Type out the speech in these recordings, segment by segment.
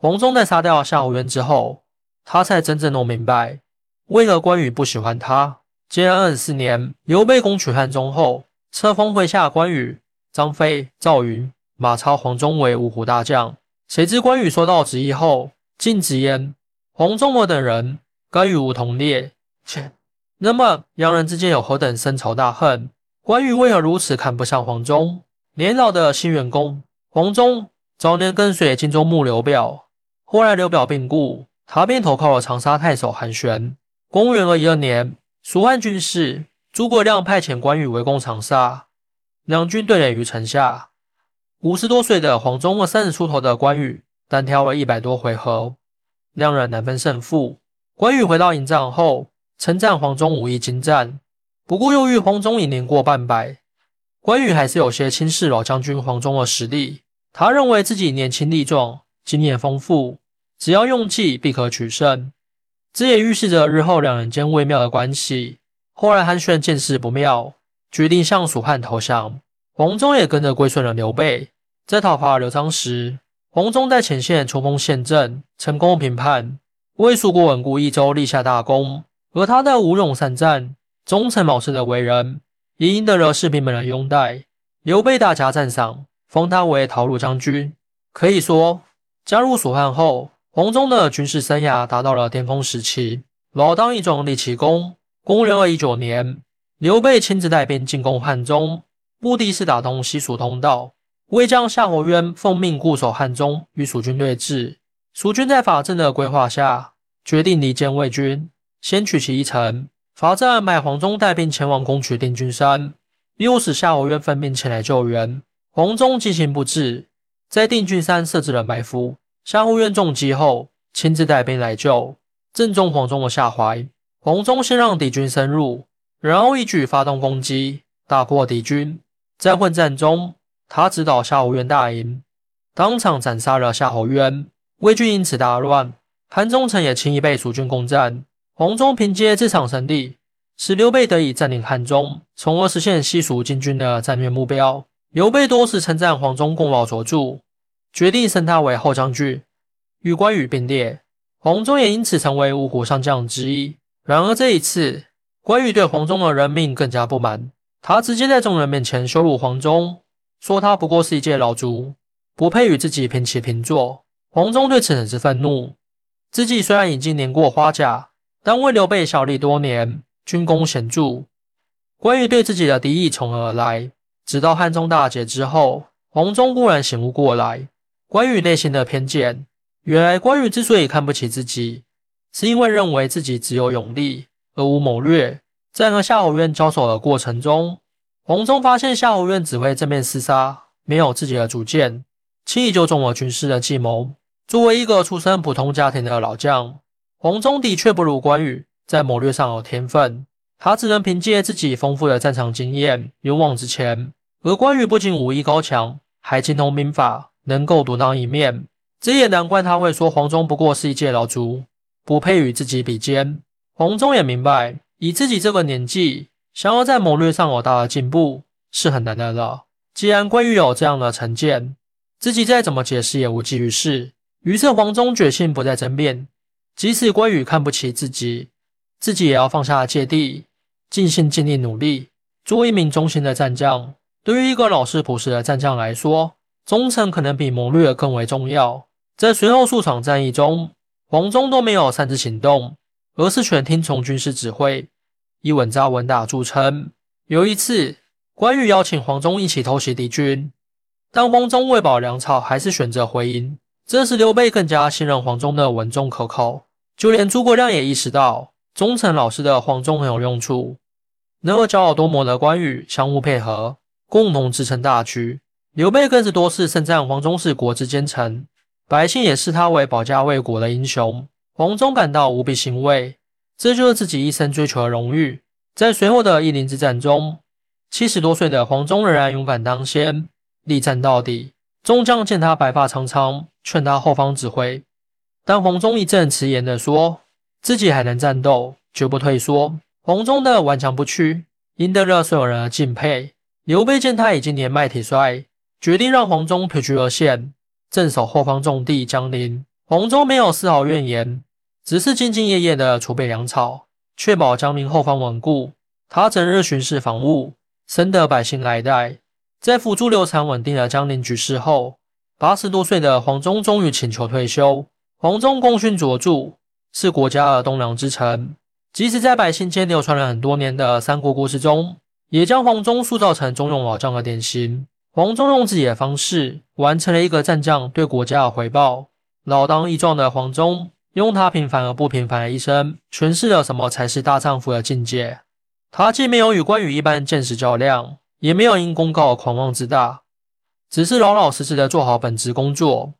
黄忠在杀掉夏侯渊之后，他才真正弄明白为何关羽不喜欢他。建安二十四年，刘备攻取汉中后，册封麾下关羽、张飞、赵云、马超、黄忠为五虎大将。谁知关羽收到旨意后，竟直言黄忠我等人该与吾同列。切，那么两人之间有何等深仇大恨？关羽为何如此看不上黄忠？年老的新员工黄忠早年跟随荆州牧刘表，后来刘表病故，他便投靠了长沙太守韩玄。公元二一二年。蜀汉军事，诸葛亮派遣关羽围攻长沙，两军对垒于城下。五十多岁的黄忠和三十出头的关羽，单挑了一百多回合，两人难分胜负。关羽回到营帐后，称赞黄忠武艺精湛，不过又遇黄忠已年过半百，关羽还是有些轻视老将军黄忠的实力。他认为自己年轻力壮，经验丰富，只要用计必可取胜。这也预示着日后两人间微妙的关系。后来韩玄见势不妙，决定向蜀汉投降，黄忠也跟着归顺了刘备。在讨伐刘璋时，黄忠在前线冲锋陷阵，成功平叛，为蜀国稳固益州立下大功。而他的武勇善战、忠诚老实的为人，也赢得了士兵们的拥戴。刘备大加赞赏，封他为讨虏将军。可以说，加入蜀汉后。黄忠的军事生涯达到了巅峰时期，老当益壮，立奇功。公元二一九年，刘备亲自带兵进攻汉中，目的是打通西蜀通道。魏将夏侯渊奉命固守汉中，与蜀军对峙。蜀军在法正的规划下，决定离间魏军，先取其一城。法正安排黄忠带兵前往攻取定军山，又使夏侯渊分兵前来救援。黄忠进行布置，在定军山设置了埋伏。夏侯渊中计后，亲自带兵来救，正中黄忠的下怀。黄忠先让敌军深入，然后一举发动攻击，大破敌军。在混战中，他指导夏侯渊大营，当场斩杀了夏侯渊。魏军因此大乱，韩忠城也轻易被蜀军攻占。黄忠凭借这场胜利，使刘备得以占领汉中，从而实现西蜀进军的战略目标。刘备多次称赞黄忠功劳卓著。决定升他为后将军，与关羽并列。黄忠也因此成为五虎上将之一。然而这一次，关羽对黄忠的任命更加不满，他直接在众人面前羞辱黄忠，说他不过是一介老卒，不配与自己平起平坐。黄忠对此很是愤怒，自己虽然已经年过花甲，但为刘备效力多年，军功显著。关羽对自己的敌意从何而来？直到汉中大捷之后，黄忠忽然醒悟过来。关羽内心的偏见，原来关羽之所以看不起自己，是因为认为自己只有勇力而无谋略。在和夏侯渊交手的过程中，黄忠发现夏侯渊只会正面厮杀，没有自己的主见，轻易就中了军师的计谋。作为一个出身普通家庭的老将，黄忠的确不如关羽在谋略上有天分，他只能凭借自己丰富的战场经验勇往直前。而关羽不仅武艺高强，还精通兵法。能够独当一面，这也难怪他会说黄忠不过是一介老卒，不配与自己比肩。黄忠也明白，以自己这个年纪，想要在谋略上有大的进步是很难的了。既然关羽有这样的成见，自己再怎么解释也无济于事。于是黄忠决心不再争辩，即使关羽看不起自己，自己也要放下芥蒂，尽心尽力努力，做一名忠心的战将。对于一个老实朴实的战将来说，忠诚可能比谋略更为重要。在随后数场战役中，黄忠都没有擅自行动，而是全听从军师指挥，以稳扎稳打著称。有一次，关羽邀请黄忠一起偷袭敌军，但黄忠为保粮草，还是选择回营。这时，刘备更加信任黄忠的稳重可靠，就连诸葛亮也意识到忠诚老实的黄忠很有用处，能和骄傲多谋的关羽相互配合，共同支撑大局。刘备更是多次盛赞黄忠是国之奸臣，百姓也视他为保家卫国的英雄。黄忠感到无比欣慰，这就是自己一生追求的荣誉。在随后的夷陵之战中，七十多岁的黄忠仍然勇敢当先，力战到底。众将见他白发苍苍，劝他后方指挥，但黄忠一阵迟言的说自己还能战斗，绝不退缩。黄忠的顽强不屈，赢得了所有人的敬佩。刘备见他已经年迈体衰。决定让黄忠退居二线，镇守后方重地江陵。黄忠没有丝毫怨言，只是兢兢业业的储备粮草，确保江陵后方稳固。他整日巡视防务，深得百姓爱戴。在辅助刘禅稳定了江陵局势后，八十多岁的黄忠终于请求退休。黄忠功勋卓著，是国家的栋梁之臣。即使在百姓间流传了很多年的三国故事中，也将黄忠塑造成忠勇老将的典型。黄忠用自己的方式完成了一个战将对国家的回报。老当益壮的黄忠，用他平凡而不平凡的一生，诠释了什么才是大丈夫的境界。他既没有与关羽一般见识较量，也没有因功高而狂妄自大，只是老老实实的做好本职工作，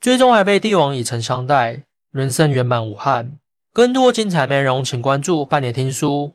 最终还被帝王以诚相待，人生圆满无憾。更多精彩内容，请关注半年听书。